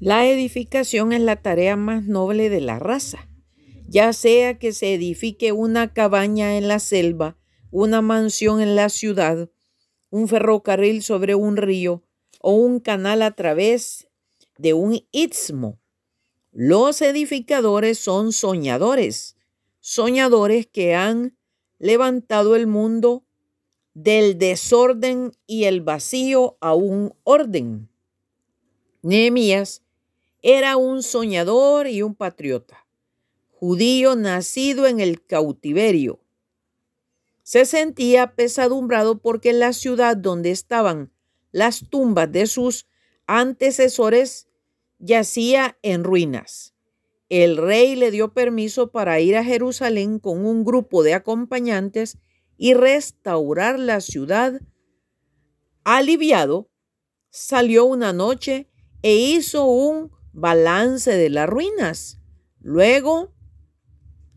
La edificación es la tarea más noble de la raza, ya sea que se edifique una cabaña en la selva, una mansión en la ciudad, un ferrocarril sobre un río o un canal a través de un istmo. Los edificadores son soñadores, soñadores que han levantado el mundo del desorden y el vacío a un orden. Nehemías era un soñador y un patriota, judío nacido en el cautiverio. Se sentía pesadumbrado porque la ciudad donde estaban las tumbas de sus antecesores yacía en ruinas. El rey le dio permiso para ir a Jerusalén con un grupo de acompañantes y restaurar la ciudad. Aliviado, salió una noche e hizo un balance de las ruinas. Luego,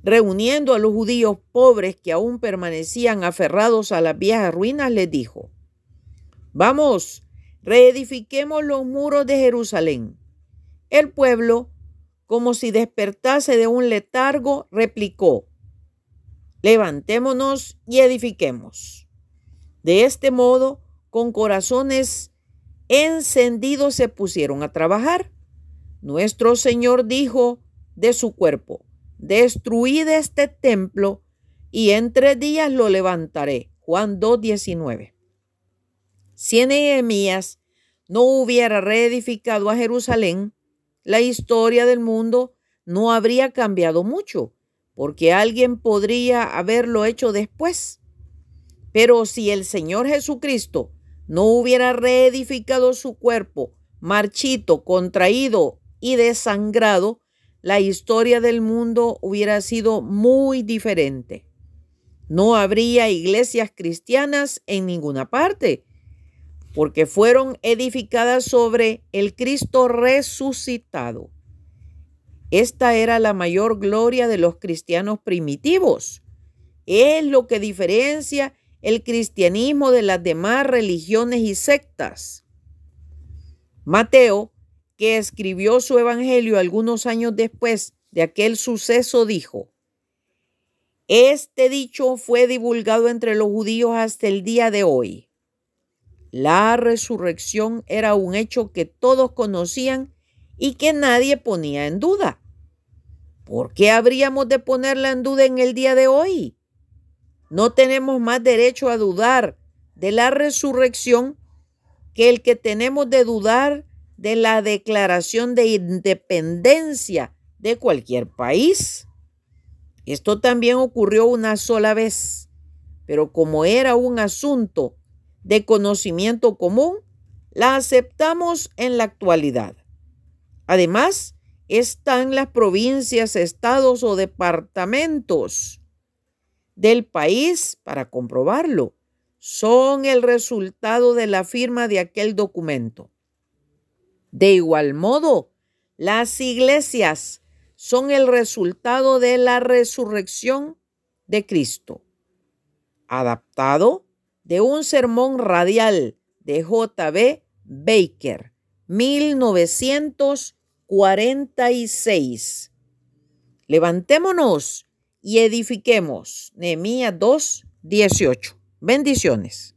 reuniendo a los judíos pobres que aún permanecían aferrados a las viejas ruinas, les dijo, vamos, reedifiquemos los muros de Jerusalén. El pueblo, como si despertase de un letargo, replicó, levantémonos y edifiquemos. De este modo, con corazones encendidos se pusieron a trabajar. Nuestro Señor dijo de su cuerpo, destruid este templo y en tres días lo levantaré. Juan 2.19. Si Nehemías no hubiera reedificado a Jerusalén, la historia del mundo no habría cambiado mucho porque alguien podría haberlo hecho después. Pero si el Señor Jesucristo no hubiera reedificado su cuerpo, marchito, contraído y desangrado, la historia del mundo hubiera sido muy diferente. No habría iglesias cristianas en ninguna parte, porque fueron edificadas sobre el Cristo resucitado. Esta era la mayor gloria de los cristianos primitivos. Es lo que diferencia el cristianismo de las demás religiones y sectas. Mateo, que escribió su evangelio algunos años después de aquel suceso, dijo, Este dicho fue divulgado entre los judíos hasta el día de hoy. La resurrección era un hecho que todos conocían y que nadie ponía en duda. ¿Por qué habríamos de ponerla en duda en el día de hoy? No tenemos más derecho a dudar de la resurrección que el que tenemos de dudar de la declaración de independencia de cualquier país. Esto también ocurrió una sola vez, pero como era un asunto de conocimiento común, la aceptamos en la actualidad. Además, están las provincias, estados o departamentos del país para comprobarlo. Son el resultado de la firma de aquel documento. De igual modo, las iglesias son el resultado de la resurrección de Cristo. Adaptado de un sermón radial de J.B. Baker, 1900 46. Levantémonos y edifiquemos. Nehemías 2, 18. Bendiciones.